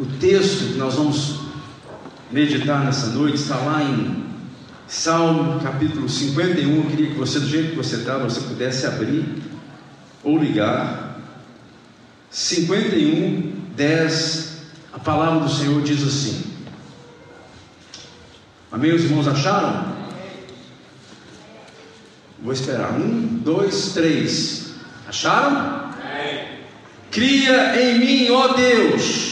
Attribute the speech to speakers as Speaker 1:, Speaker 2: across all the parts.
Speaker 1: O texto que nós vamos meditar nessa noite está lá em Salmo capítulo 51. Eu queria que você, do jeito que você está, você pudesse abrir ou ligar. 51, 10. A palavra do Senhor diz assim. Amém? Os irmãos acharam? Vou esperar. Um, dois, três. Acharam? Cria em mim, ó Deus,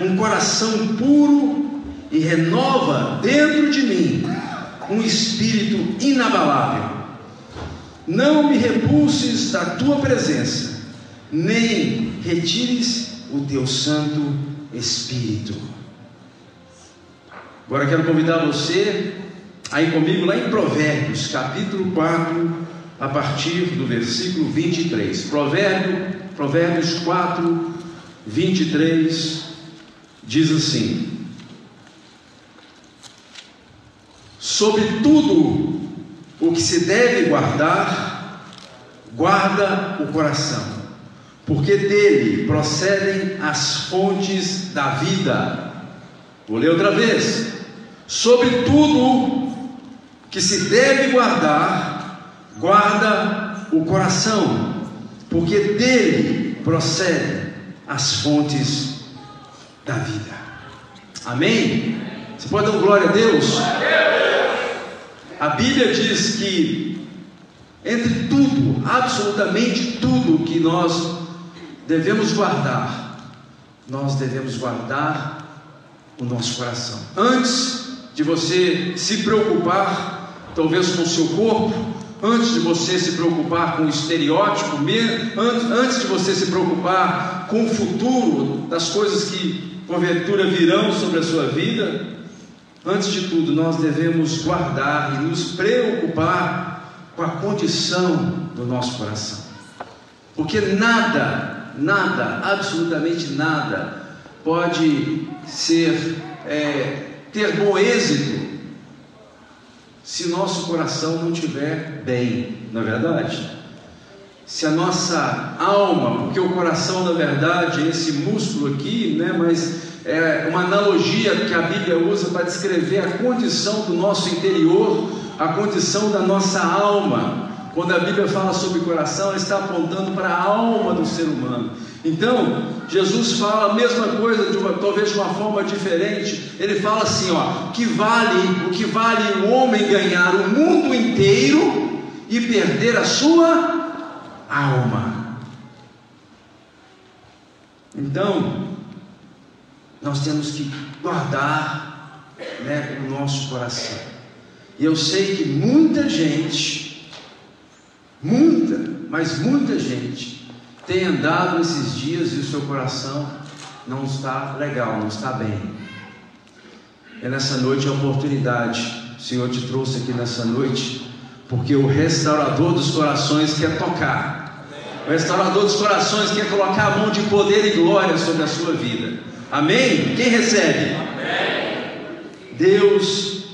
Speaker 1: um coração puro e renova dentro de mim um espírito inabalável. Não me repulses da tua presença, nem retires o teu Santo Espírito. Agora quero convidar você aí comigo lá em Provérbios, capítulo 4, a partir do versículo 23. Provérbio, Provérbios 4, 23 diz assim: Sobre tudo o que se deve guardar, guarda o coração, porque dele procedem as fontes da vida. Vou ler outra vez. Sobre tudo que se deve guardar, guarda o coração, porque dele procedem as fontes da vida. Amém? Você pode dar glória a Deus? A Bíblia diz que entre tudo, absolutamente tudo que nós devemos guardar, nós devemos guardar o nosso coração. Antes de você se preocupar, talvez com o seu corpo, antes de você se preocupar com o estereótipo, antes de você se preocupar com o futuro, das coisas que porventura virão sobre a sua vida, Antes de tudo, nós devemos guardar e nos preocupar com a condição do nosso coração. Porque nada, nada, absolutamente nada, pode ser, é, ter bom êxito se nosso coração não estiver bem, não é verdade? Se a nossa alma, porque o coração, na verdade, é esse músculo aqui, né, mas é uma analogia que a Bíblia usa para descrever a condição do nosso interior, a condição da nossa alma. Quando a Bíblia fala sobre coração, ela está apontando para a alma do ser humano. Então, Jesus fala a mesma coisa, de uma, talvez de uma forma diferente. Ele fala assim: ó, que vale, o que vale o homem ganhar o mundo inteiro e perder a sua alma. Então, nós temos que guardar né, o nosso coração. E eu sei que muita gente, muita, mas muita gente, tem andado esses dias e o seu coração não está legal, não está bem. É nessa noite a oportunidade, o Senhor te trouxe aqui nessa noite, porque o restaurador dos corações quer tocar. O restaurador dos corações quer colocar a mão de poder e glória sobre a sua vida. Amém? Quem recebe? Amém. Deus,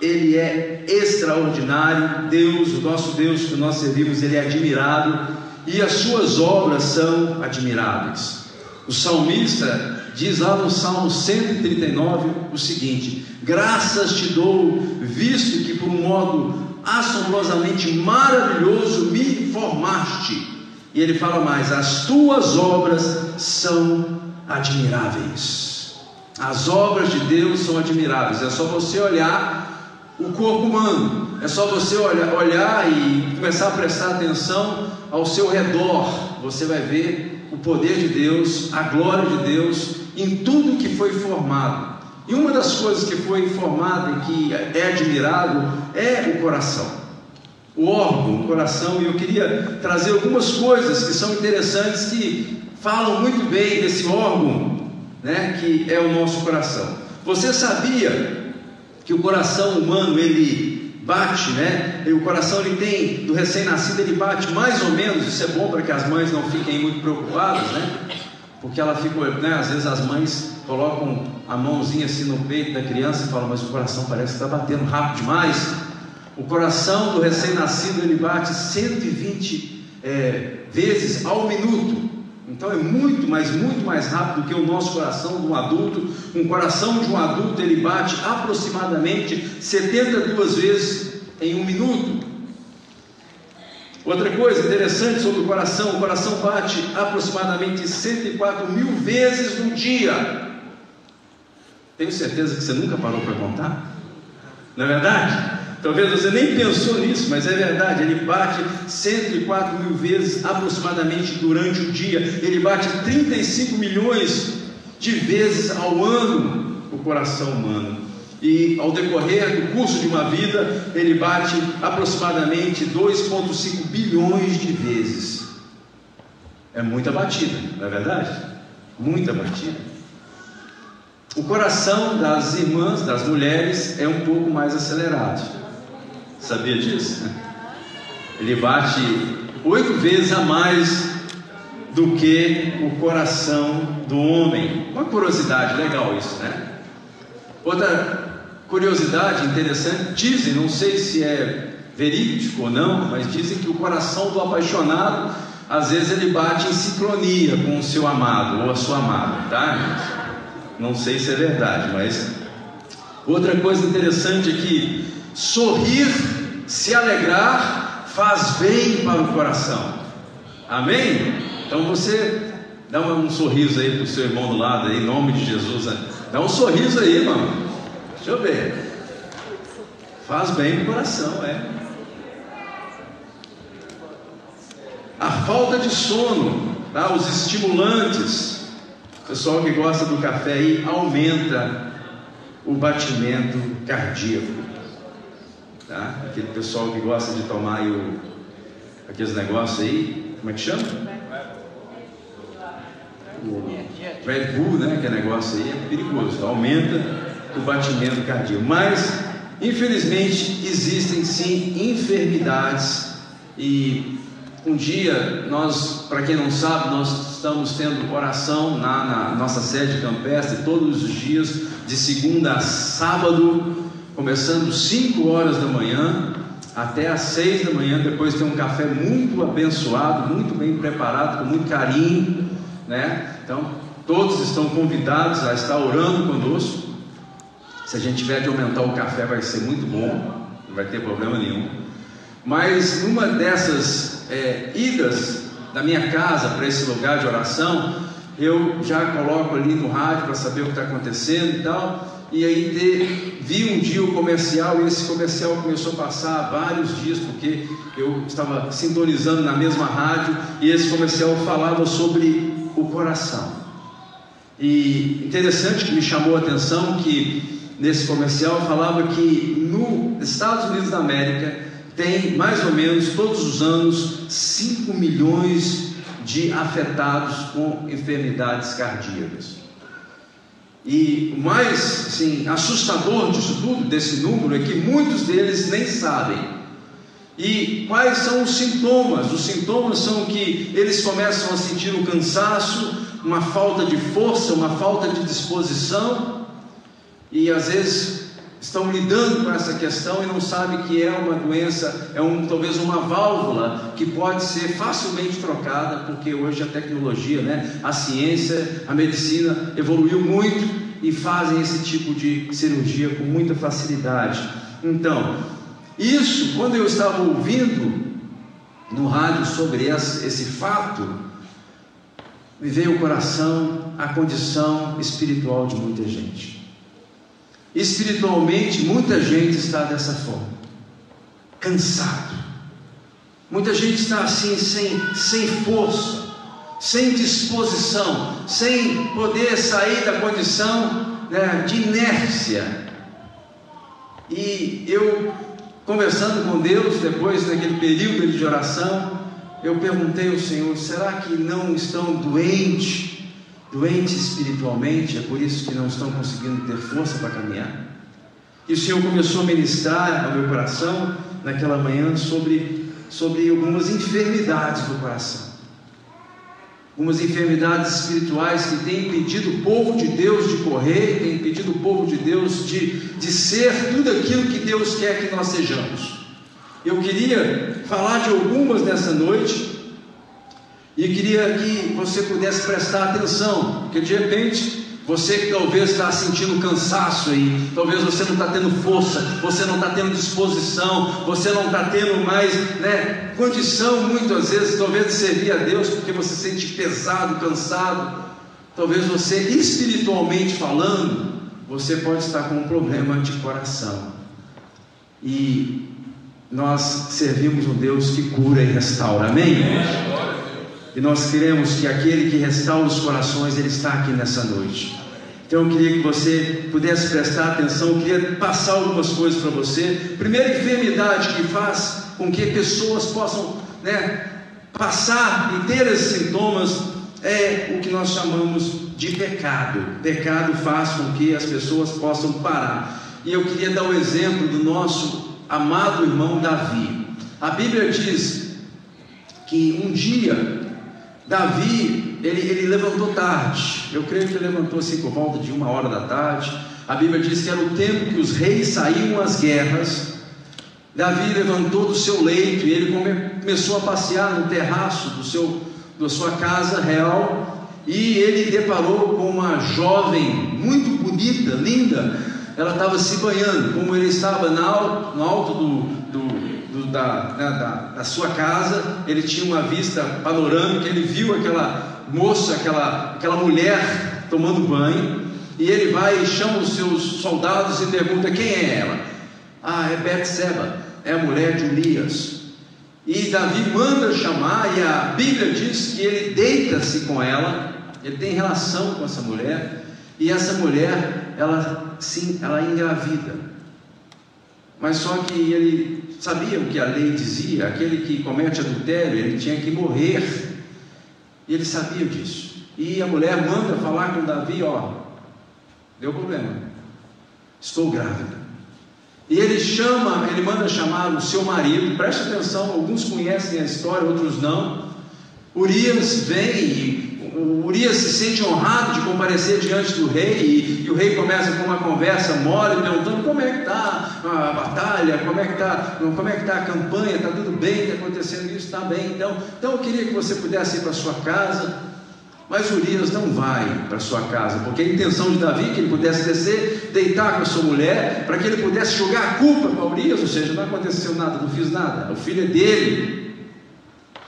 Speaker 1: Ele é extraordinário. Deus, o nosso Deus que nós servimos, Ele é admirado e as suas obras são admiráveis. O salmista diz lá no Salmo 139 o seguinte: Graças te dou, visto que por um modo assombrosamente maravilhoso me formaste. E ele fala mais: As tuas obras são admiráveis. As obras de Deus são admiráveis. É só você olhar o corpo humano, é só você olhar, olhar e começar a prestar atenção ao seu redor. Você vai ver o poder de Deus, a glória de Deus em tudo que foi formado. E uma das coisas que foi formada e que é admirável é o coração. O órgão, o coração, e eu queria trazer algumas coisas que são interessantes que falam muito bem desse órgão, né, que é o nosso coração. Você sabia que o coração humano ele bate, né? E o coração ele tem do recém-nascido ele bate mais ou menos. Isso é bom para que as mães não fiquem muito preocupadas, né? Porque ela fica, né? Às vezes as mães colocam a mãozinha assim no peito da criança e falam, mas o coração parece que está batendo rápido demais. O coração do recém-nascido ele bate 120 é, vezes ao minuto. Então é muito, mas muito mais rápido do que o nosso coração de um adulto. Um coração de um adulto ele bate aproximadamente 72 vezes em um minuto. Outra coisa interessante sobre o coração: o coração bate aproximadamente 104 mil vezes no dia. Tenho certeza que você nunca parou para contar? Não é verdade? Talvez você nem pensou nisso, mas é verdade. Ele bate 104 mil vezes aproximadamente durante o dia. Ele bate 35 milhões de vezes ao ano o coração humano. E ao decorrer do curso de uma vida, ele bate aproximadamente 2,5 bilhões de vezes. É muita batida, não é verdade? Muita batida. O coração das irmãs, das mulheres, é um pouco mais acelerado. Sabia disso? Ele bate oito vezes a mais do que o coração do homem. Uma curiosidade legal isso, né? Outra curiosidade interessante, dizem, não sei se é verídico ou não, mas dizem que o coração do apaixonado, às vezes ele bate em sincronia com o seu amado ou a sua amada, tá? Não sei se é verdade, mas outra coisa interessante é que sorrir, se alegrar, faz bem para o coração. Amém? Então você dá um, sorriso aí para o seu irmão do lado, aí, em nome de Jesus. Né? Dá um sorriso aí, irmão. Deixa eu ver. Faz bem para o coração, é. A falta de sono, tá? os estimulantes. O pessoal que gosta do café aí aumenta o batimento cardíaco. Tá? Aquele pessoal que gosta de tomar o, aqueles negócios aí, como é que chama? O Red Bull, né? Que negócio aí é perigoso, aumenta o batimento cardíaco. Mas, infelizmente, existem sim enfermidades e um dia nós, para quem não sabe, nós estamos tendo oração na, na nossa sede campestre todos os dias, de segunda a sábado começando 5 horas da manhã até às 6 da manhã, depois tem um café muito abençoado, muito bem preparado, com muito carinho, né? Então, todos estão convidados a estar orando conosco. Se a gente tiver de aumentar o café, vai ser muito bom, não vai ter problema nenhum. Mas numa dessas é, idas da minha casa para esse lugar de oração, eu já coloco ali no rádio para saber o que está acontecendo e tal e aí vi um dia o comercial e esse comercial começou a passar vários dias porque eu estava sintonizando na mesma rádio e esse comercial falava sobre o coração. E interessante que me chamou a atenção que nesse comercial falava que nos Estados Unidos da América tem mais ou menos todos os anos 5 milhões de afetados com enfermidades cardíacas. E o mais assim, assustador disso tudo, desse número, é que muitos deles nem sabem. E quais são os sintomas? Os sintomas são que eles começam a sentir um cansaço, uma falta de força, uma falta de disposição, e às vezes estão lidando com essa questão e não sabem que é uma doença, é um, talvez uma válvula que pode ser facilmente trocada, porque hoje a tecnologia, né, a ciência, a medicina evoluiu muito e fazem esse tipo de cirurgia com muita facilidade. Então, isso, quando eu estava ouvindo no rádio sobre esse, fato, me veio ao coração a condição espiritual de muita gente. Espiritualmente, muita gente está dessa forma, cansado. Muita gente está assim, sem, sem força, sem disposição, sem poder sair da condição né, de inércia. E eu, conversando com Deus, depois daquele período de oração, eu perguntei ao Senhor: será que não estão doentes? doentes espiritualmente, é por isso que não estão conseguindo ter força para caminhar. E o Senhor começou a ministrar ao meu coração naquela manhã sobre, sobre algumas enfermidades do coração. Algumas enfermidades espirituais que têm impedido o povo de Deus de correr, têm impedido o povo de Deus de, de ser tudo aquilo que Deus quer que nós sejamos. Eu queria falar de algumas nessa noite, E queria que você pudesse prestar atenção, porque de repente você que talvez está sentindo cansaço aí, talvez você não está tendo força, você não está tendo disposição, você não está tendo mais né, condição muitas vezes, talvez de servir a Deus, porque você se sente pesado, cansado. Talvez você, espiritualmente falando, você pode estar com um problema de coração. E nós servimos um Deus que cura e restaura, amém? E nós queremos que aquele que restaura os corações, ele está aqui nessa noite. Então eu queria que você pudesse prestar atenção, eu queria passar algumas coisas para você. Primeira enfermidade que faz com que pessoas possam né, passar e ter esses sintomas é o que nós chamamos de pecado. Pecado faz com que as pessoas possam parar. E eu queria dar o um exemplo do nosso amado irmão Davi. A Bíblia diz que um dia Davi, ele, ele levantou tarde. Eu creio que ele levantou assim por volta de uma hora da tarde. A Bíblia diz que era o tempo que os reis saíam às guerras. Davi levantou do seu leito e ele come, começou a passear no terraço do seu, da sua casa real. E ele deparou com uma jovem muito bonita, linda. Ela estava se banhando, como ele estava no alto do, do da, da, da, sua casa, ele tinha uma vista panorâmica, ele viu aquela moça, aquela, aquela mulher tomando banho, e ele vai e chama os seus soldados e pergunta quem é ela. Ah, é Betseba, é a mulher de Urias. E Davi manda chamar, e a Bíblia diz que ele deita-se com ela, ele tem relação com essa mulher, e essa mulher, ela sim, ela engravida. Mas só que ele sabia o que a lei dizia: aquele que comete adultério, ele tinha que morrer. E ele sabia disso. E a mulher manda falar com Davi: Ó, deu problema, estou grávida. E ele chama, ele manda chamar o seu marido, preste atenção, alguns conhecem a história, outros não. Urias vem e o Urias se sente honrado de comparecer diante do rei, e, e o rei começa com uma conversa mole, perguntando como é que está a batalha, como é que está como é que tá a campanha, está tudo bem, está acontecendo isso, está bem. Então, então eu queria que você pudesse ir para sua casa, mas Urias não vai para sua casa, porque a intenção de Davi é que ele pudesse descer, deitar com a sua mulher, para que ele pudesse jogar a culpa para Urias, ou seja, não aconteceu nada, não fiz nada, o filho é dele,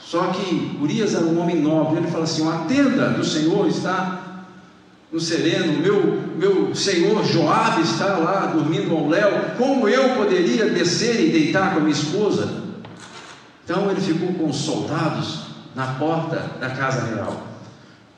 Speaker 1: só que Urias era um homem nobre, ele fala assim: a tenda do Senhor está no sereno, meu, meu senhor Joabe está lá dormindo ao léu, como eu poderia descer e deitar com a minha esposa? Então ele ficou com os soldados na porta da casa real.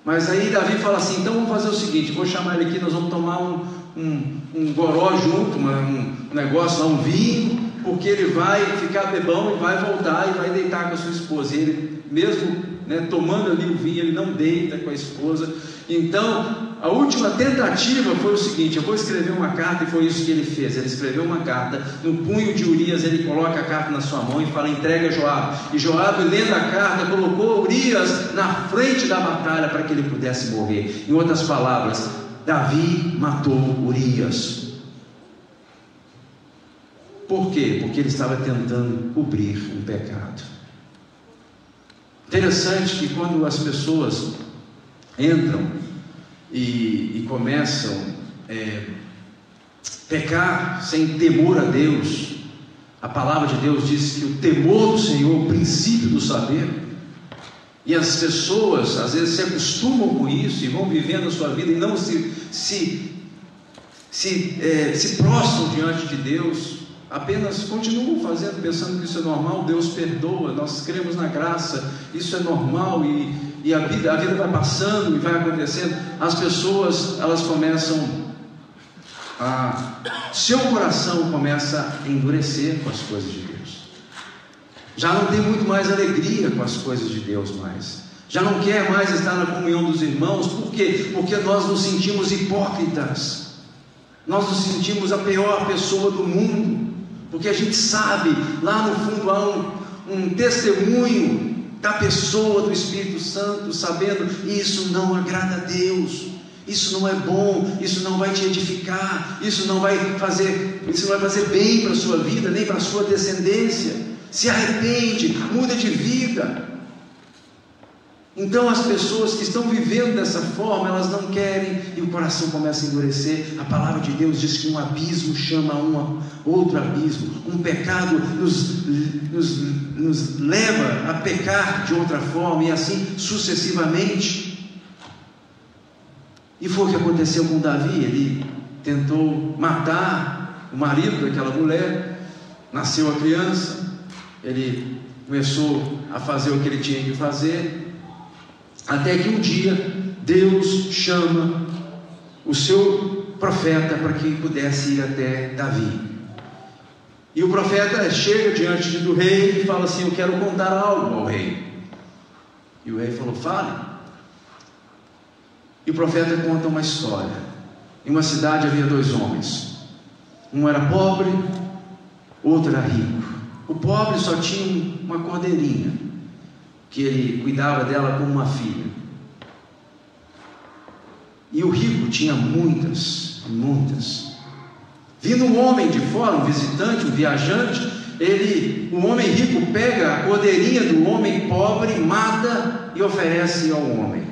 Speaker 1: Mas aí Davi fala assim: então vamos fazer o seguinte, vou chamar ele aqui, nós vamos tomar um, um, um goró junto, uma, um negócio lá, um vinho, porque ele vai ficar bebão e vai voltar e vai deitar com a sua esposa. E ele, mesmo né, tomando ali o vinho, ele não deita com a esposa. Então, a última tentativa foi o seguinte: eu vou escrever uma carta, e foi isso que ele fez. Ele escreveu uma carta, no punho de Urias, ele coloca a carta na sua mão e fala: entrega a Joab. E Joab, lendo a carta, colocou Urias na frente da batalha para que ele pudesse morrer. Em outras palavras, Davi matou Urias. Por quê? Porque ele estava tentando cobrir um pecado. Interessante que quando as pessoas entram e, e começam a é, pecar sem temor a Deus, a palavra de Deus diz que o temor do Senhor é o princípio do saber. E as pessoas às vezes se acostumam com isso e vão vivendo a sua vida e não se, se, se, é, se prostram diante de Deus, apenas continuam fazendo, pensando que isso é normal, Deus perdoa, nós cremos na graça, isso é normal e, e a, vida, a vida vai passando e vai acontecendo, as pessoas elas começam a. Seu coração começa a endurecer com as coisas de Deus. Já não tem muito mais alegria com as coisas de Deus mais. Já não quer mais estar na comunhão dos irmãos, por quê? Porque nós nos sentimos hipócritas. Nós nos sentimos a pior pessoa do mundo porque a gente sabe, lá no fundo há um, um testemunho da pessoa do Espírito Santo, sabendo isso não agrada a Deus, isso não é bom, isso não vai te edificar, isso não vai fazer, isso não vai fazer bem para a sua vida, nem para a sua descendência. Se arrepende, muda de vida. Então as pessoas que estão vivendo dessa forma, elas não querem e o coração começa a endurecer. A palavra de Deus diz que um abismo chama um outro abismo. Um pecado nos, nos, nos leva a pecar de outra forma e assim sucessivamente. E foi o que aconteceu com Davi. Ele tentou matar o marido daquela mulher, nasceu a criança, ele começou a fazer o que ele tinha que fazer, até que um dia Deus chama o seu profeta para que pudesse ir até Davi. E o profeta chega diante do rei e fala assim: Eu quero contar algo ao rei. E o rei falou: Fale. E o profeta conta uma história. Em uma cidade havia dois homens. Um era pobre, outro era rico. O pobre só tinha uma cordeirinha que ele cuidava dela como uma filha. E o rico tinha muitas, muitas. Vindo um homem de fora, um visitante, um viajante, ele, o homem rico pega a cordeirinha do homem pobre, mata e oferece ao homem.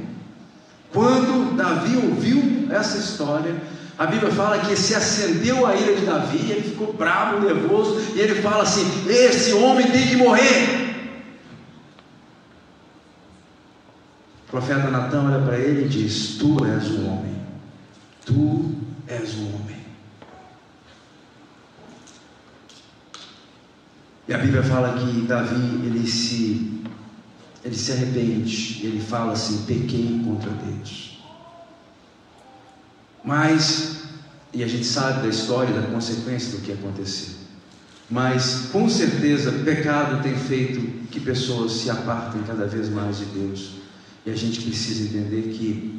Speaker 1: Quando Davi ouviu essa história, a Bíblia fala que se acendeu a ira de Davi, ele ficou bravo, nervoso, e ele fala assim: Esse homem tem que morrer. O profeta Natan olha para ele e diz: Tu és um homem, tu és um homem. E a Bíblia fala que Davi ele se ele se arrepende, ele fala assim: pequei contra Deus. Mas e a gente sabe da história, da consequência do que aconteceu. Mas com certeza pecado tem feito que pessoas se apartem cada vez mais de Deus. E a gente precisa entender que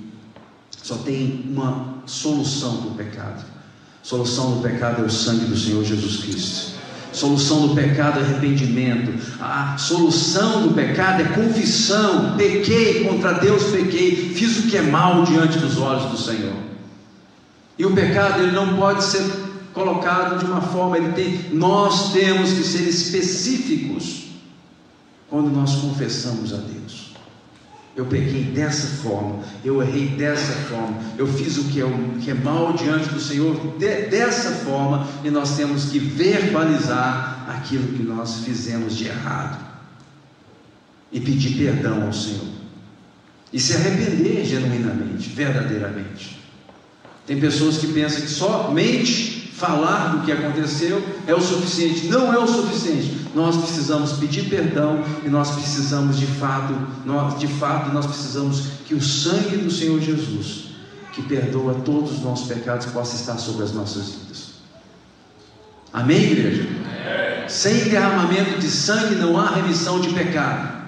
Speaker 1: só tem uma solução para o pecado. Solução do pecado é o sangue do Senhor Jesus Cristo. Solução do pecado é arrependimento. A solução do pecado é confissão. Pequei contra Deus, pequei, fiz o que é mal diante dos olhos do Senhor. E o pecado ele não pode ser colocado de uma forma, ele tem, nós temos que ser específicos quando nós confessamos a Deus. Eu peguei dessa forma, eu errei dessa forma, eu fiz o que é, o, que é mal diante do Senhor de, dessa forma, e nós temos que verbalizar aquilo que nós fizemos de errado e pedir perdão ao Senhor e se arrepender genuinamente, verdadeiramente. Tem pessoas que pensam que somente falar do que aconteceu é o suficiente. Não é o suficiente. Nós precisamos pedir perdão e nós precisamos de fato, nós, de fato, nós precisamos que o sangue do Senhor Jesus, que perdoa todos os nossos pecados, possa estar sobre as nossas vidas. Amém, igreja? Sem derramamento de sangue não há remissão de pecado.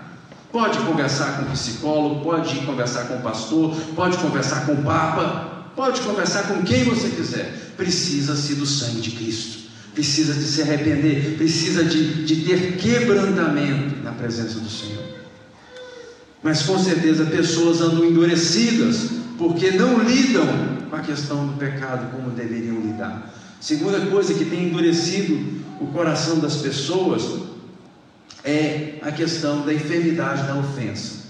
Speaker 1: Pode conversar com o psicólogo, pode conversar com o pastor, pode conversar com o Papa, Pode conversar com quem você quiser. Precisa-se do sangue de Cristo. Precisa de se arrepender. Precisa de, de ter quebrantamento na presença do Senhor. Mas com certeza pessoas andam endurecidas porque não lidam com a questão do pecado como deveriam lidar. Segunda coisa que tem endurecido o coração das pessoas é a questão da enfermidade da ofensa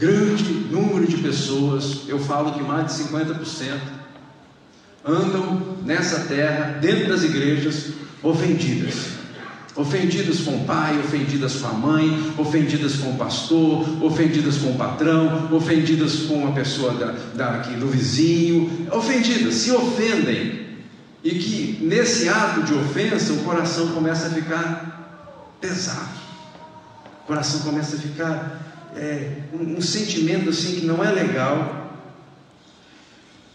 Speaker 1: grande número de pessoas, eu falo que mais de 50%, andam nessa terra, dentro das igrejas, ofendidas. Ofendidas com o pai, ofendidas com a mãe, ofendidas com o pastor, ofendidas com o patrão, ofendidas com a pessoa da, do vizinho, ofendidas, se ofendem. E que nesse ato de ofensa o coração começa a ficar pesado, o coração começa a ficar é, um, um sentimento assim que não é legal.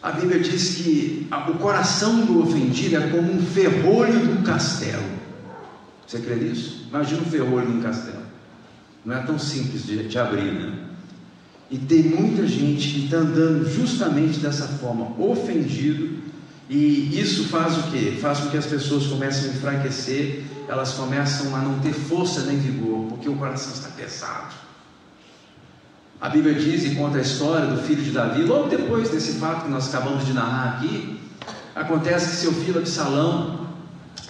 Speaker 1: A Bíblia diz que o coração do ofendido é como um ferrolho de um castelo. Você crê nisso? Imagina um ferrolho de um castelo. Não é tão simples de, de abrir, né? E tem muita gente que está andando justamente dessa forma, ofendido, e isso faz o que? Faz com que as pessoas comecem a enfraquecer, elas começam a não ter força nem vigor, porque o coração está pesado. A Bíblia diz e conta a história do filho de Davi, logo depois desse fato que nós acabamos de narrar aqui, acontece que seu filho Absalão,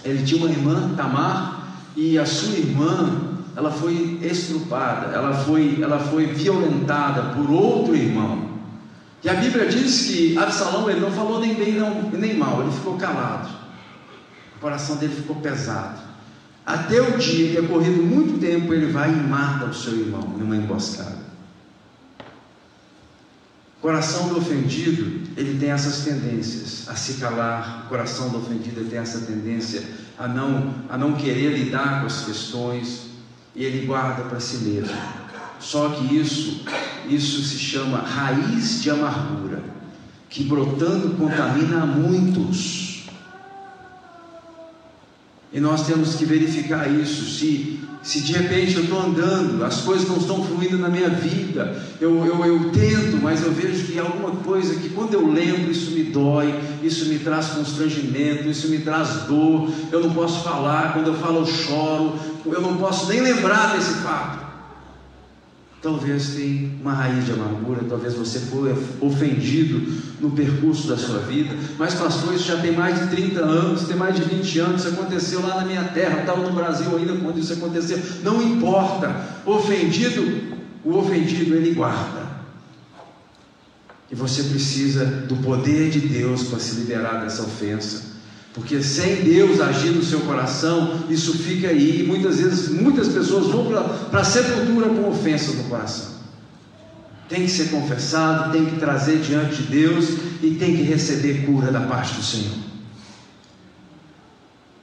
Speaker 1: ele tinha uma irmã, Tamar, e a sua irmã ela foi estrupada, ela foi, ela foi violentada por outro irmão. E a Bíblia diz que Absalão ele não falou nem bem não, nem mal, ele ficou calado. O coração dele ficou pesado. Até o dia que é corrido muito tempo, ele vai e mata o seu irmão numa emboscada. O coração do ofendido, ele tem essas tendências a se calar. O coração do ofendido tem essa tendência a não, a não querer lidar com as questões e ele guarda para si mesmo. Só que isso, isso se chama raiz de amargura, que brotando contamina a muitos. E nós temos que verificar isso. Se, se de repente eu estou andando, as coisas não estão fluindo na minha vida, eu, eu, eu tento, mas eu vejo que alguma coisa que quando eu lembro, isso me dói, isso me traz constrangimento, isso me traz dor. Eu não posso falar, quando eu falo, eu choro, eu não posso nem lembrar desse fato talvez tenha uma raiz de amargura, talvez você foi ofendido no percurso da sua vida, mas pastor, isso já tem mais de 30 anos, tem mais de 20 anos, isso aconteceu lá na minha terra, estava no Brasil ainda quando isso aconteceu, não importa, ofendido, o ofendido ele guarda, e você precisa do poder de Deus para se liberar dessa ofensa, porque sem Deus agir no seu coração, isso fica aí. E muitas vezes, muitas pessoas vão para a sepultura com ofensas no coração. Tem que ser confessado, tem que trazer diante de Deus e tem que receber cura da parte do Senhor.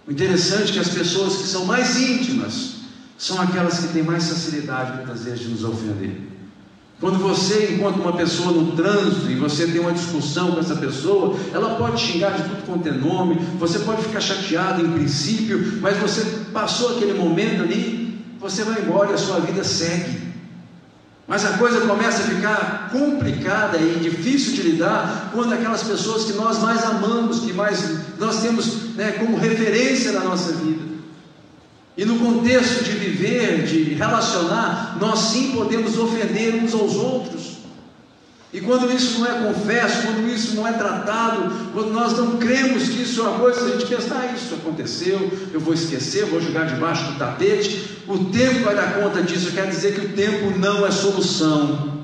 Speaker 1: O interessante é que as pessoas que são mais íntimas são aquelas que têm mais facilidade muitas vezes de nos ofender. Quando você encontra uma pessoa no trânsito e você tem uma discussão com essa pessoa, ela pode xingar de tudo quanto é nome, você pode ficar chateado em princípio, mas você passou aquele momento ali, você vai embora e a sua vida segue. Mas a coisa começa a ficar complicada e difícil de lidar quando aquelas pessoas que nós mais amamos, que mais nós temos né, como referência na nossa vida, e no contexto de viver, de relacionar, nós sim podemos ofender uns aos outros. E quando isso não é confesso, quando isso não é tratado, quando nós não cremos que isso é uma coisa, a gente pensa, ah, isso aconteceu, eu vou esquecer, vou jogar debaixo do tapete, o tempo vai dar conta disso. Quer dizer que o tempo não é solução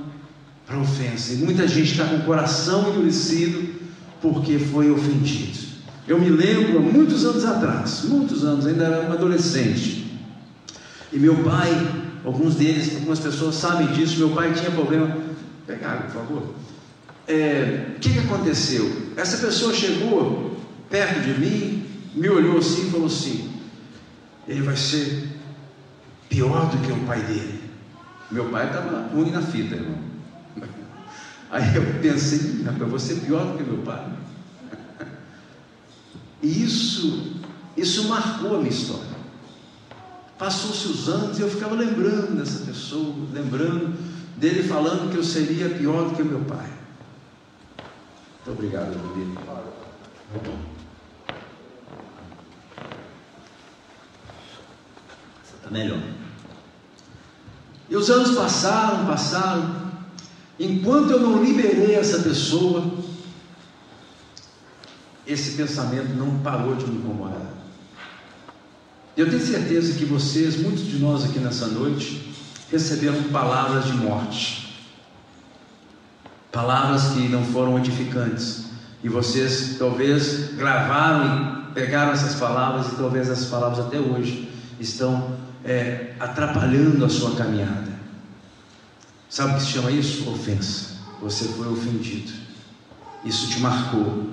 Speaker 1: para ofensa. E muita gente está com o coração endurecido porque foi ofendido. Eu me lembro, muitos anos atrás, muitos anos, ainda era adolescente. E meu pai, alguns deles, algumas pessoas sabem disso, meu pai tinha problema. Pega água, por favor. É, o que, que aconteceu? Essa pessoa chegou perto de mim, me olhou assim e falou assim: ele vai ser pior do que o pai dele. Meu pai estava ruim na fita, irmão. Aí eu pensei, eu vou ser pior do que meu pai. E isso, isso marcou a minha história. Passou-se os anos e eu ficava lembrando dessa pessoa, lembrando dele falando que eu seria pior do que meu pai. Muito obrigado, Davi. Está melhor. E os anos passaram, passaram. Enquanto eu não liberei essa pessoa, esse pensamento não parou de me incomodar. Eu tenho certeza que vocês, muitos de nós aqui nessa noite, receberam palavras de morte, palavras que não foram edificantes, e vocês talvez gravaram e pegaram essas palavras, e talvez essas palavras até hoje estão é, atrapalhando a sua caminhada. Sabe o que se chama isso? Ofensa. Você foi ofendido. Isso te marcou.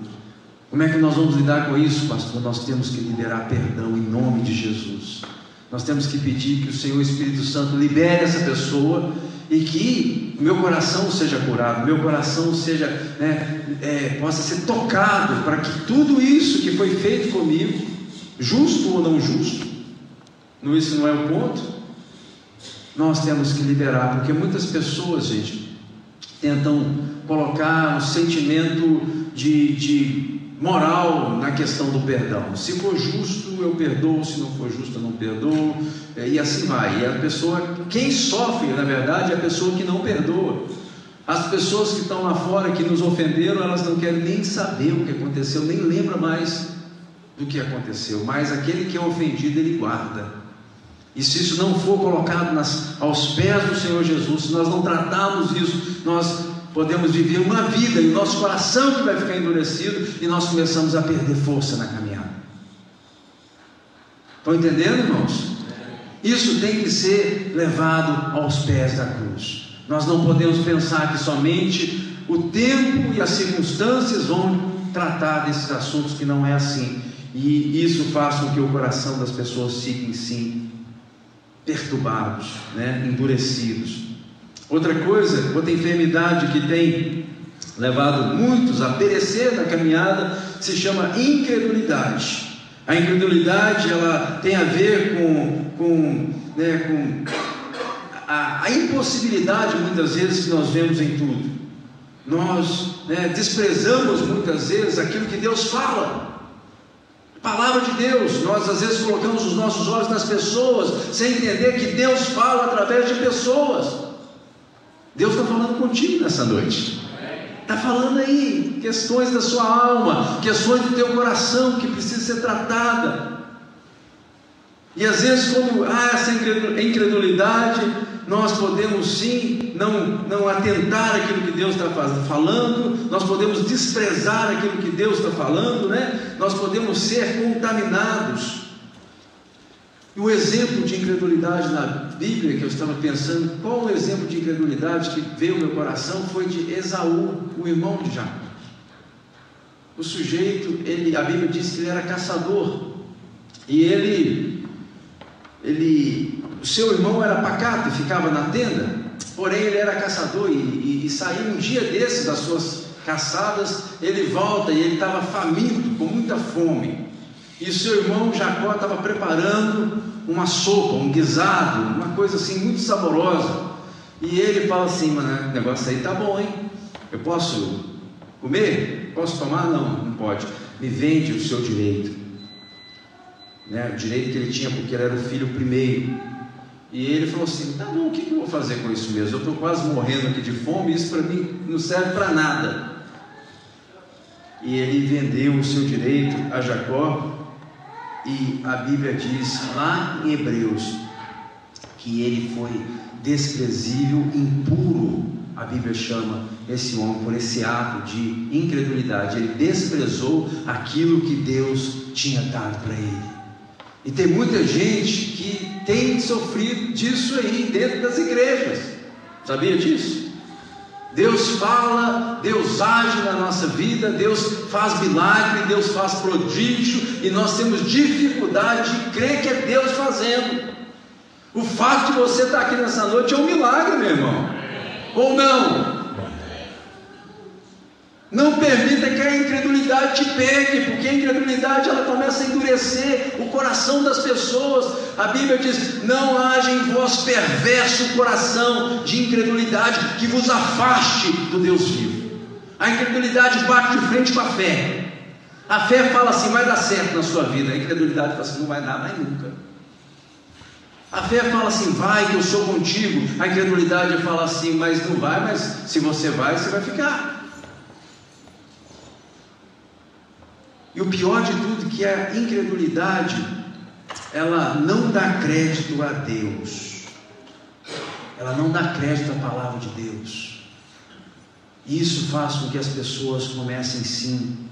Speaker 1: Como é que nós vamos lidar com isso, pastor? Nós temos que liberar perdão em nome de Jesus. Nós temos que pedir que o Senhor Espírito Santo libere essa pessoa e que meu coração seja curado, meu coração seja né, é, possa ser tocado para que tudo isso que foi feito comigo, justo ou não justo, não isso não é o ponto. Nós temos que liberar, porque muitas pessoas, gente, tentam colocar o sentimento de, de moral na questão do perdão. Se for justo, eu perdoo, se não for justo, eu não perdoo, é, e assim vai. E a pessoa, quem sofre, na verdade, é a pessoa que não perdoa. As pessoas que estão lá fora, que nos ofenderam, elas não querem nem saber o que aconteceu, nem lembra mais do que aconteceu. Mas aquele que é ofendido, ele guarda. E se isso não for colocado nas, aos pés do Senhor Jesus, se nós não tratarmos isso, nós podemos viver uma vida e o nosso coração que vai ficar endurecido e nós começamos a perder força na caminhada. Estão entendendo, irmãos? Isso tem que ser levado aos pés da cruz. Nós não podemos pensar que somente o tempo e as circunstâncias vão tratar desses assuntos que não é assim. E isso faz com que o coração das pessoas fiquem sim perturbados, né? endurecidos. Outra coisa, outra enfermidade que tem levado muitos a perecer na caminhada se chama incredulidade. A incredulidade ela tem a ver com, com, né, com a, a, impossibilidade muitas vezes que nós vemos em tudo. Nós né, desprezamos muitas vezes aquilo que Deus fala. Palavra de Deus, nós às vezes colocamos os nossos olhos nas pessoas, sem entender que Deus fala através de pessoas. Deus está falando contigo nessa noite. Está falando aí questões da sua alma, questões do teu coração que precisa ser tratada. E às vezes, quando há essa incredulidade, nós podemos sim não, não atentar aquilo que Deus está falando, nós podemos desprezar aquilo que Deus está falando, né? nós podemos ser contaminados. E o exemplo de incredulidade na Bíblia que eu estava pensando, qual o exemplo de incredulidade que veio ao meu coração foi de Esaú, o irmão de Jacó. O sujeito, ele, a Bíblia diz que ele era caçador, e ele, ele o seu irmão era pacato e ficava na tenda, porém ele era caçador e, e, e saiu um dia desses das suas caçadas, ele volta e ele estava faminto, com muita fome. E seu irmão Jacó estava preparando uma sopa, um guisado, uma coisa assim muito saborosa. E ele fala assim, mano, o negócio aí tá bom, hein? Eu posso comer? Posso tomar? Não, não pode. Me vende o seu direito. Né? O direito que ele tinha, porque ele era o filho primeiro. E ele falou assim: tá bom, o que eu vou fazer com isso mesmo? Eu estou quase morrendo aqui de fome, isso para mim não serve para nada. E ele vendeu o seu direito a Jacó, e a Bíblia diz lá em Hebreus que ele foi desprezível, impuro. A Bíblia chama esse homem por esse ato de incredulidade. Ele desprezou aquilo que Deus tinha dado para ele. E tem muita gente que tem sofrido disso aí dentro das igrejas. Sabia disso? Deus fala, Deus age na nossa vida, Deus faz milagre, Deus faz prodígio, e nós temos dificuldade de crer que é Deus fazendo. O fato de você estar aqui nessa noite é um milagre, meu irmão. Ou não? Não permita que a incredulidade te pegue, porque a incredulidade ela começa a endurecer o coração das pessoas. A Bíblia diz: Não haja em vós perverso coração de incredulidade que vos afaste do Deus vivo. A incredulidade bate de frente com a fé. A fé fala assim: vai dar certo na sua vida. A incredulidade fala assim: não vai dar mais nunca. A fé fala assim: vai que eu sou contigo. A incredulidade fala assim: mas não vai, mas se você vai, você vai ficar. E o pior de tudo que a incredulidade, ela não dá crédito a Deus. Ela não dá crédito à palavra de Deus. E isso faz com que as pessoas comecem sim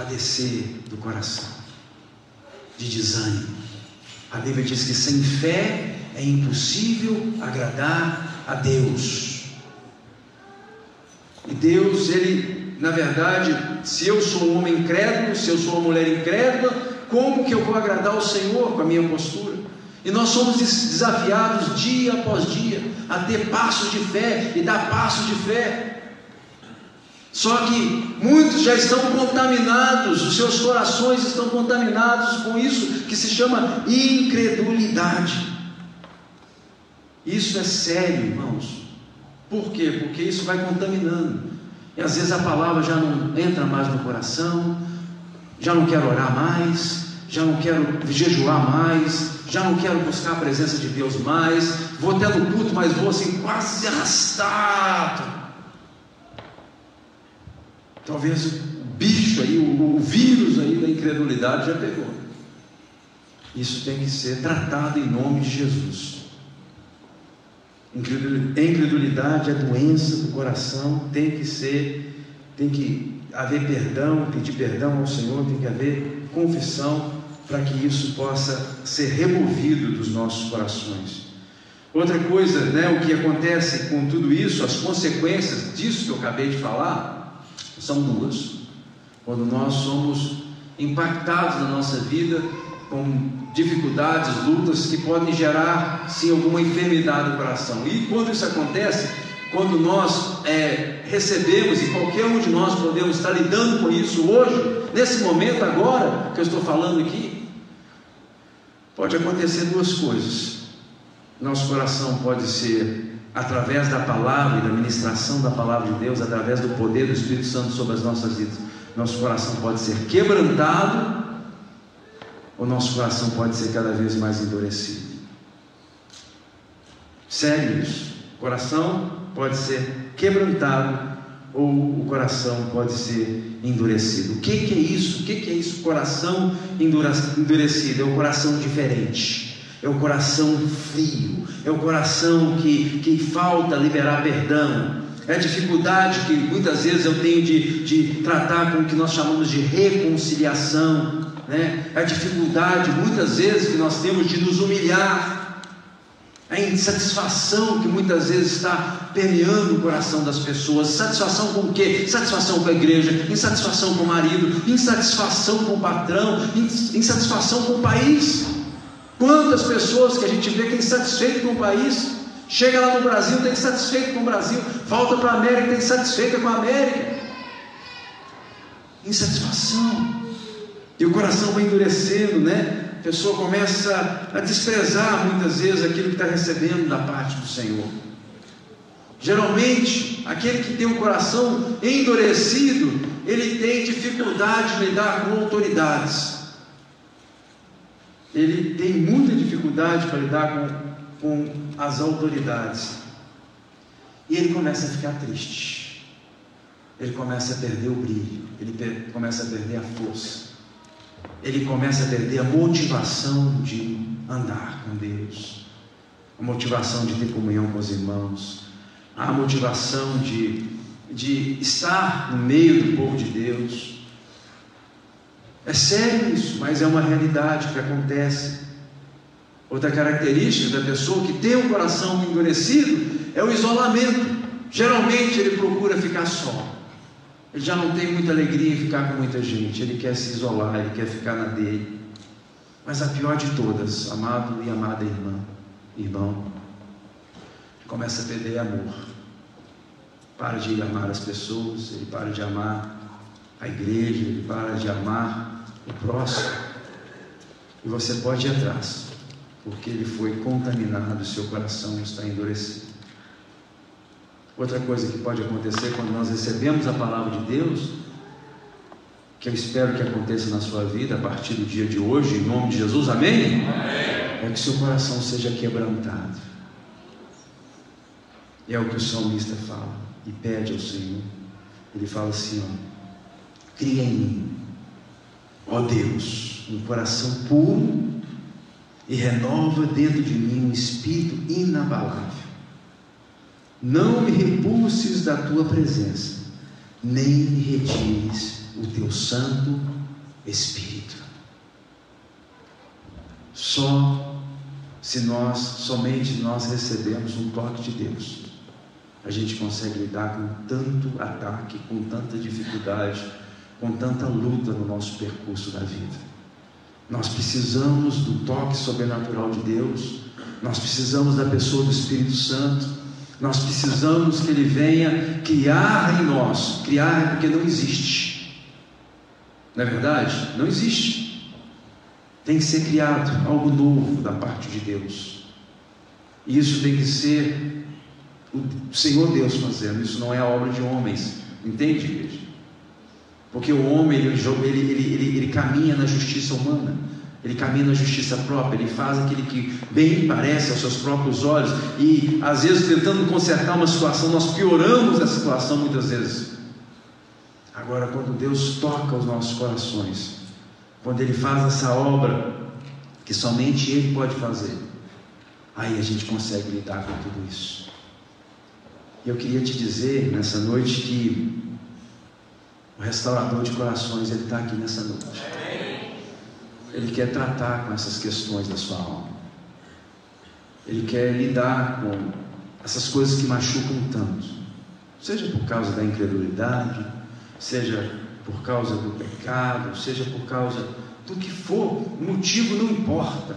Speaker 1: a do coração, de desânimo. A Bíblia diz que sem fé é impossível agradar a Deus. E Deus, Ele na verdade, se eu sou um homem incrédulo, se eu sou uma mulher incrédula, como que eu vou agradar o Senhor com a minha postura? E nós somos desafiados dia após dia a ter passos de fé e dar passos de fé. Só que muitos já estão contaminados, os seus corações estão contaminados com isso que se chama incredulidade. Isso é sério, irmãos. Por quê? Porque isso vai contaminando. E às vezes a palavra já não entra mais no coração, já não quero orar mais, já não quero jejuar mais, já não quero buscar a presença de Deus mais, vou até no culto, mas vou assim quase arrastado. Talvez o bicho aí, o, o vírus aí da incredulidade já pegou. Isso tem que ser tratado em nome de Jesus. Incredulidade é doença do coração, tem que ser, tem que haver perdão, pedir perdão ao Senhor, tem que haver confissão para que isso possa ser removido dos nossos corações. Outra coisa, né, o que acontece com tudo isso, as consequências disso que eu acabei de falar, são duas. Quando nós somos impactados na nossa vida com dificuldades, lutas que podem gerar sim alguma enfermidade do coração. E quando isso acontece, quando nós é, recebemos, e qualquer um de nós podemos estar lidando com isso hoje, nesse momento agora que eu estou falando aqui, pode acontecer duas coisas. Nosso coração pode ser através da palavra e da ministração da palavra de Deus, através do poder do Espírito Santo sobre as nossas vidas. Nosso coração pode ser quebrantado o nosso coração pode ser cada vez mais endurecido. Sério isso. O coração pode ser quebrantado ou o coração pode ser endurecido. O que, que é isso? O que, que é isso? Coração endurecido. É o coração diferente. É o coração frio. É o coração que, que falta liberar perdão. É a dificuldade que muitas vezes eu tenho de, de tratar com o que nós chamamos de reconciliação né? a dificuldade muitas vezes que nós temos de nos humilhar, a insatisfação que muitas vezes está permeando o coração das pessoas. Satisfação com o quê? Satisfação com a igreja, insatisfação com o marido, insatisfação com o patrão, insatisfação com o país. Quantas pessoas que a gente vê que é insatisfeito com o país, chega lá no Brasil, está insatisfeito com o Brasil, volta para a América, está insatisfeita com a América. Insatisfação. E o coração vai endurecendo, né? A pessoa começa a desprezar muitas vezes aquilo que está recebendo da parte do Senhor. Geralmente, aquele que tem o coração endurecido, ele tem dificuldade de lidar com autoridades. Ele tem muita dificuldade para lidar com, com as autoridades. E ele começa a ficar triste. Ele começa a perder o brilho. Ele per começa a perder a força ele começa a perder a motivação de andar com Deus, a motivação de ter comunhão com os irmãos, a motivação de, de estar no meio do povo de Deus. É sério isso, mas é uma realidade que acontece. Outra característica da pessoa que tem o um coração endurecido é o isolamento. Geralmente ele procura ficar só. Ele já não tem muita alegria em ficar com muita gente, ele quer se isolar, ele quer ficar na dele. Mas a pior de todas, amado e amada irmã, irmão, começa a perder amor. Para de amar as pessoas, ele para de amar a igreja, ele para de amar o próximo. E você pode ir atrás, porque ele foi contaminado, seu coração está endurecido. Outra coisa que pode acontecer quando nós recebemos a palavra de Deus, que eu espero que aconteça na sua vida a partir do dia de hoje, em nome de Jesus, amém? amém. É que seu coração seja quebrantado. E é o que o salmista fala e pede ao Senhor. Ele fala assim: ó, cria em mim, ó Deus, um coração puro e renova dentro de mim um espírito inabalável. Não me repulses da tua presença, nem me retires o teu Santo Espírito. Só se nós, somente nós recebemos um toque de Deus, a gente consegue lidar com tanto ataque, com tanta dificuldade, com tanta luta no nosso percurso da vida. Nós precisamos do toque sobrenatural de Deus, nós precisamos da pessoa do Espírito Santo, nós precisamos que Ele venha criar em nós. Criar é porque não existe. Não é verdade? Não existe. Tem que ser criado algo novo da parte de Deus. E isso tem que ser o Senhor Deus fazendo. Isso não é a obra de homens. Entende, igreja? Porque o homem, ele, ele, ele, ele caminha na justiça humana. Ele caminha na justiça própria, ele faz aquilo que bem parece aos seus próprios olhos, e às vezes tentando consertar uma situação, nós pioramos a situação muitas vezes. Agora, quando Deus toca os nossos corações, quando Ele faz essa obra que somente Ele pode fazer, aí a gente consegue lidar com tudo isso. E eu queria te dizer nessa noite que o restaurador de corações, Ele está aqui nessa noite. Ele quer tratar com essas questões da sua alma. Ele quer lidar com essas coisas que machucam tanto, seja por causa da incredulidade, seja por causa do pecado, seja por causa do que for, o motivo não importa.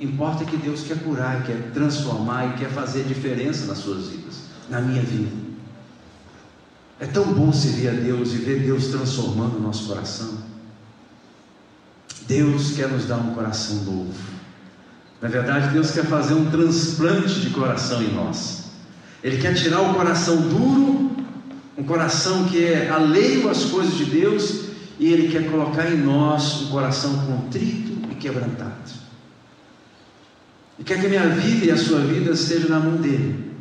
Speaker 1: Importa que Deus quer curar, quer transformar e quer fazer diferença nas suas vidas, na minha vida. É tão bom servir a Deus e ver Deus transformando o nosso coração. Deus quer nos dar um coração novo. Na verdade, Deus quer fazer um transplante de coração em nós. Ele quer tirar o coração duro, um coração que é alheio às coisas de Deus, e Ele quer colocar em nós um coração contrito e quebrantado. E quer que a minha vida e a sua vida estejam na mão dele.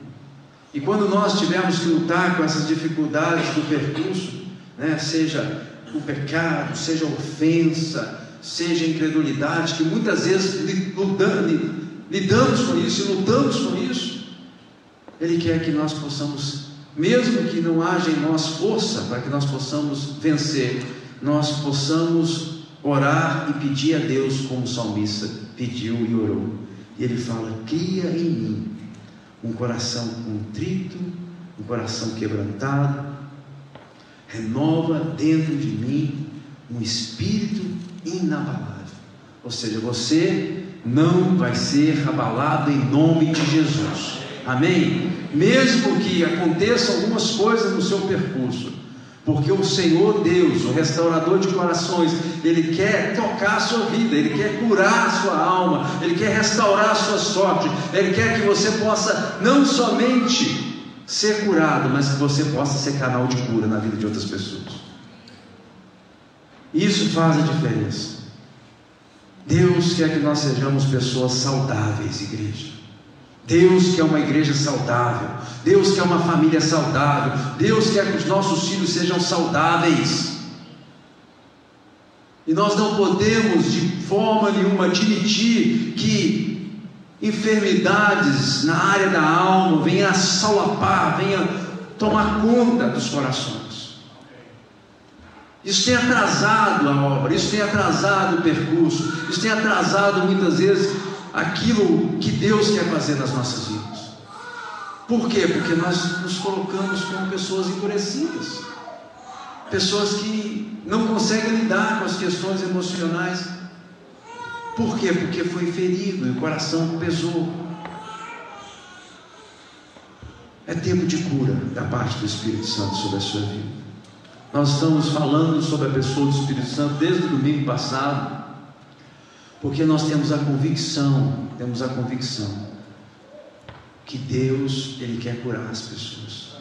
Speaker 1: E quando nós tivermos que lutar com essas dificuldades do percurso, né, seja o pecado, seja a ofensa, seja a incredulidade, que muitas vezes lidamos com isso e lutamos com isso, Ele quer que nós possamos, mesmo que não haja em nós força para que nós possamos vencer, nós possamos orar e pedir a Deus, como o salmista pediu e orou. E ele fala: Cria em mim um coração contrito, um coração quebrantado, renova dentro de mim um espírito inabalável. Ou seja, você não vai ser abalado em nome de Jesus. Amém? Mesmo que aconteçam algumas coisas no seu percurso, porque o Senhor Deus, o restaurador de corações, Ele quer tocar a sua vida, Ele quer curar a sua alma, Ele quer restaurar a sua sorte, Ele quer que você possa não somente ser curado, mas que você possa ser canal de cura na vida de outras pessoas. Isso faz a diferença. Deus quer que nós sejamos pessoas saudáveis, igreja. Deus quer uma igreja saudável. Deus quer uma família saudável. Deus quer que os nossos filhos sejam saudáveis. E nós não podemos de forma nenhuma admitir que enfermidades na área da alma venham a salapar, venham tomar conta dos corações. Isso tem atrasado a obra, isso tem atrasado o percurso, isso tem atrasado muitas vezes aquilo que Deus quer fazer nas nossas vidas. Por quê? Porque nós nos colocamos como pessoas endurecidas, pessoas que não conseguem lidar com as questões emocionais. Por quê? Porque foi ferido e o coração pesou. É tempo de cura da parte do Espírito Santo sobre a sua vida. Nós estamos falando sobre a pessoa do Espírito Santo desde o domingo passado, porque nós temos a convicção, temos a convicção que Deus, Ele quer curar as pessoas.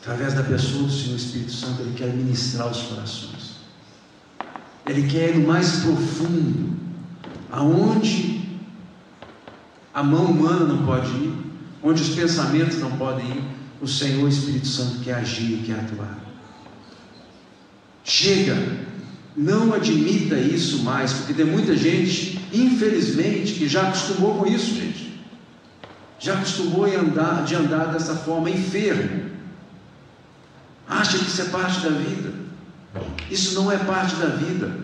Speaker 1: Através da pessoa do Senhor Espírito Santo, Ele quer ministrar os corações. Ele quer ir no mais profundo, aonde a mão humana não pode ir, onde os pensamentos não podem ir, o Senhor Espírito Santo quer agir, quer atuar. Chega, não admita isso mais, porque tem muita gente, infelizmente, que já acostumou com isso, gente. Já acostumou andar, de andar dessa forma, enfermo. Acha que isso é parte da vida. Isso não é parte da vida.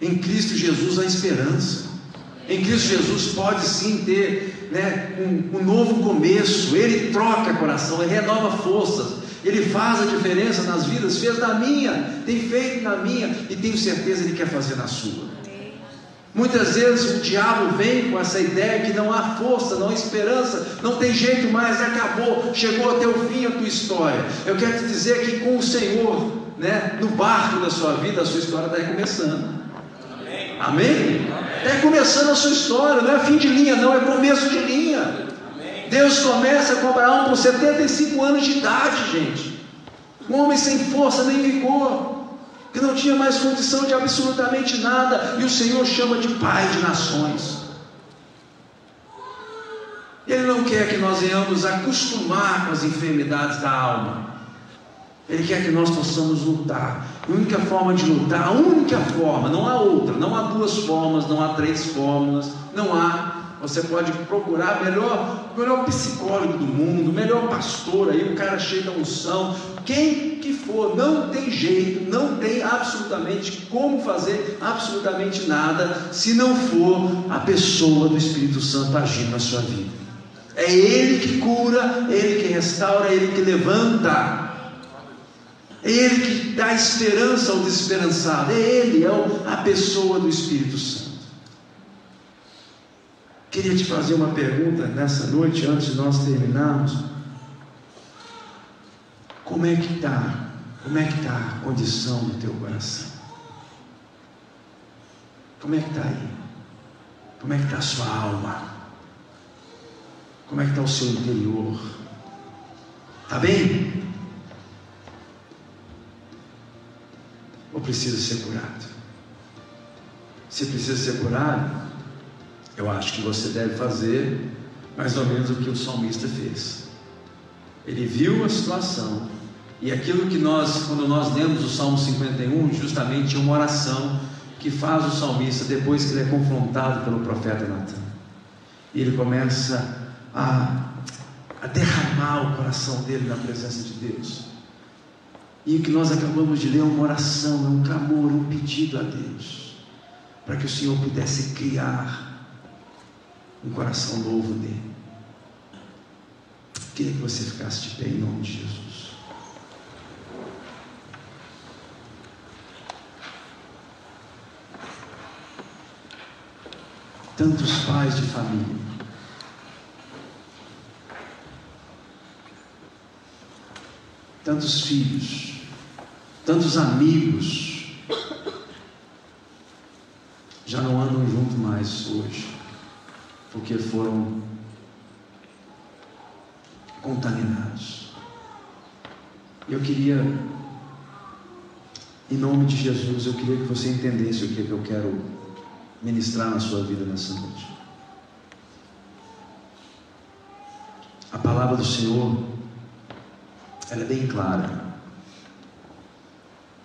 Speaker 1: Em Cristo Jesus há esperança. Em Cristo Jesus pode sim ter né, um, um novo começo. Ele troca coração, ele renova forças, ele faz a diferença nas vidas, fez na minha, tem feito na minha e tenho certeza Ele quer fazer na sua. Muitas vezes o diabo vem com essa ideia que não há força, não há esperança, não tem jeito mais, acabou, chegou até o fim a tua história. Eu quero te dizer que com o Senhor, né, no barco da sua vida, a sua história está recomeçando. Amém? Está começando a sua história, não é fim de linha, não, é começo de linha. Deus começa com Abraão com 75 anos de idade, gente. Um homem sem força nem vigor, que não tinha mais condição de absolutamente nada, e o Senhor chama de pai de nações. Ele não quer que nós venhamos acostumar com as enfermidades da alma. Ele quer que nós possamos lutar. A única forma de lutar, a única forma, não há outra, não há duas formas, não há três fórmulas, não há. Você pode procurar melhor, melhor psicólogo do mundo, melhor pastor aí, o cara cheio da unção, quem que for, não tem jeito, não tem absolutamente como fazer absolutamente nada se não for a pessoa do Espírito Santo agindo na sua vida. É Ele que cura, é Ele que restaura, é Ele que levanta. É Ele que dá esperança ao desesperançado. É Ele, é a pessoa do Espírito Santo. Queria te fazer uma pergunta nessa noite, antes de nós terminarmos. Como é que está? Como é que está a condição do teu coração? Como é que está aí? Como é que está a sua alma? Como é que está o seu interior? Está bem? ou precisa ser curado? Se precisa ser curado, eu acho que você deve fazer mais ou menos o que o salmista fez. Ele viu a situação, e aquilo que nós, quando nós lemos o Salmo 51, justamente é uma oração que faz o salmista depois que ele é confrontado pelo profeta Natan. E ele começa a, a derramar o coração dele na presença de Deus. E o que nós acabamos de ler é uma oração, é um clamor, um pedido a Deus, para que o Senhor pudesse criar um coração novo nele. Queria que você ficasse de pé em nome de Jesus. Tantos pais de família tantos filhos, tantos amigos já não andam junto mais hoje, porque foram contaminados. Eu queria, em nome de Jesus, eu queria que você entendesse o que, é que eu quero ministrar na sua vida nessa noite. A palavra do Senhor ela é bem clara.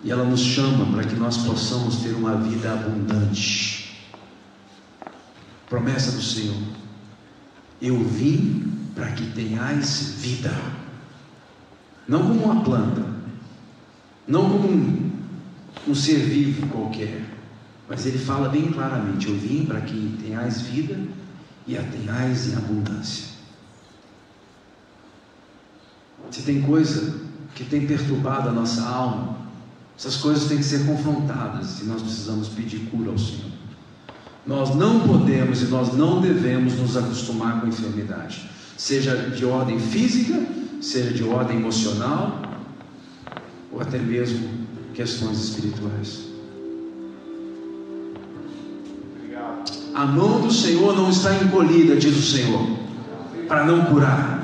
Speaker 1: E ela nos chama para que nós possamos ter uma vida abundante. Promessa do Senhor: Eu vim para que tenhais vida, não como uma planta, não como um, um ser vivo qualquer, mas Ele fala bem claramente: Eu vim para que tenhais vida e a tenhais em abundância. Se tem coisa que tem perturbado a nossa alma, essas coisas têm que ser confrontadas e nós precisamos pedir cura ao Senhor. Nós não podemos e nós não devemos nos acostumar com a enfermidade, seja de ordem física, seja de ordem emocional, ou até mesmo questões espirituais. A mão do Senhor não está encolhida, diz o Senhor, para não curar.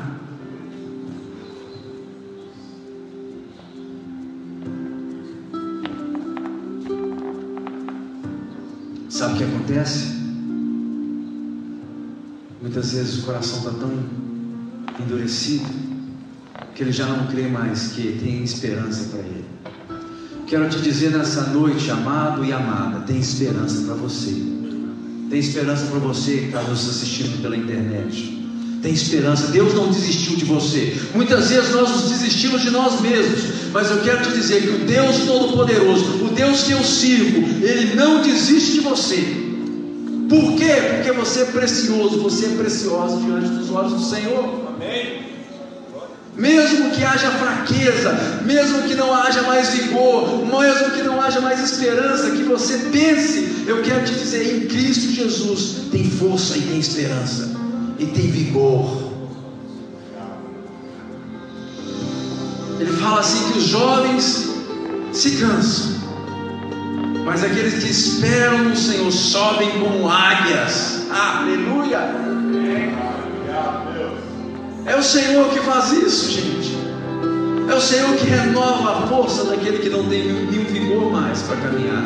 Speaker 1: Muitas vezes o coração está tão endurecido que ele já não crê mais que tem esperança para ele. Quero te dizer nessa noite, amado e amada, tem esperança para você. Tem esperança para você que está nos assistindo pela internet. Tem esperança, Deus não desistiu de você. Muitas vezes nós nos desistimos de nós mesmos, mas eu quero te dizer que o Deus Todo-Poderoso, o Deus que eu sirvo, Ele não desiste de você. Por quê? Porque você é precioso, você é preciosa diante dos olhos do Senhor. Amém. Mesmo que haja fraqueza, mesmo que não haja mais vigor, mesmo que não haja mais esperança, que você pense, eu quero te dizer, em Cristo Jesus tem força e tem esperança, e tem vigor. Ele fala assim que os jovens se cansam, mas aqueles que esperam no Senhor sobem como águias. Aleluia! É o Senhor que faz isso, gente. É o Senhor que renova a força daquele que não tem nenhum vigor mais para caminhar.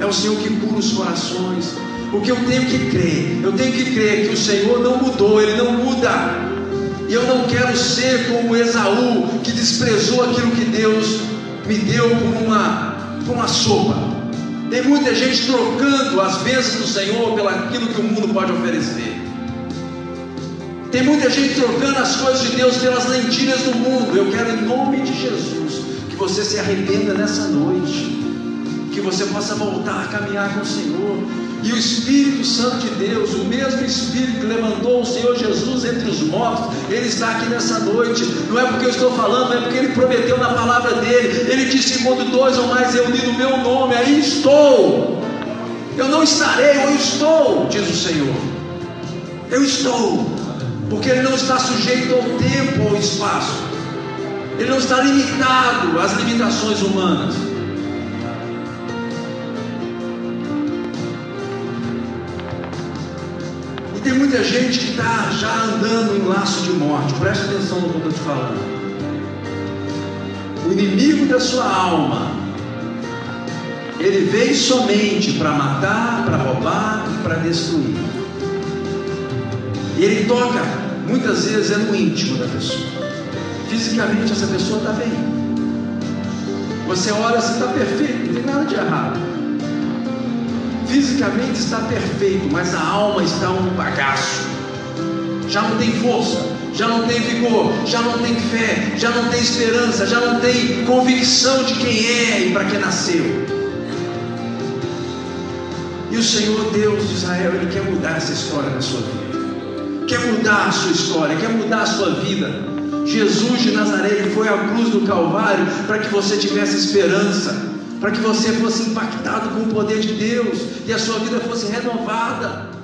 Speaker 1: É o Senhor que cura os corações. O que eu tenho que crer, eu tenho que crer que o Senhor não mudou, Ele não muda. E eu não quero ser como Esaú, que desprezou aquilo que Deus me deu por uma, por uma sopa. Tem muita gente trocando as bênçãos do Senhor pelo aquilo que o mundo pode oferecer. Tem muita gente trocando as coisas de Deus pelas lentilhas do mundo. Eu quero, em nome de Jesus, que você se arrependa nessa noite. Que você possa voltar a caminhar com o Senhor. E o Espírito Santo de Deus, o mesmo Espírito que levantou o Senhor Jesus entre os mortos, Ele está aqui nessa noite. Não é porque eu estou falando, é porque Ele prometeu na palavra dele. Ele disse: quando dois ou mais reunidos no meu nome, aí estou. Eu não estarei, eu estou, diz o Senhor. Eu estou, porque Ele não está sujeito ao tempo, ao espaço. Ele não está limitado às limitações humanas. Tem muita gente que está já andando em laço de morte. Preste atenção no que eu estou te falando. O inimigo da sua alma, ele veio somente para matar, para roubar e para destruir. E ele toca, muitas vezes é no íntimo da pessoa. Fisicamente essa pessoa está bem. Você olha, você está perfeito, não tem nada de errado fisicamente está perfeito, mas a alma está um bagaço. Já não tem força, já não tem vigor, já não tem fé, já não tem esperança, já não tem convicção de quem é e para que nasceu. E o Senhor Deus de Israel, Ele quer mudar essa história na sua vida, quer mudar a sua história, quer mudar a sua vida. Jesus de Nazaré, Ele foi à cruz do Calvário para que você tivesse esperança para que você fosse impactado com o poder de Deus e a sua vida fosse renovada.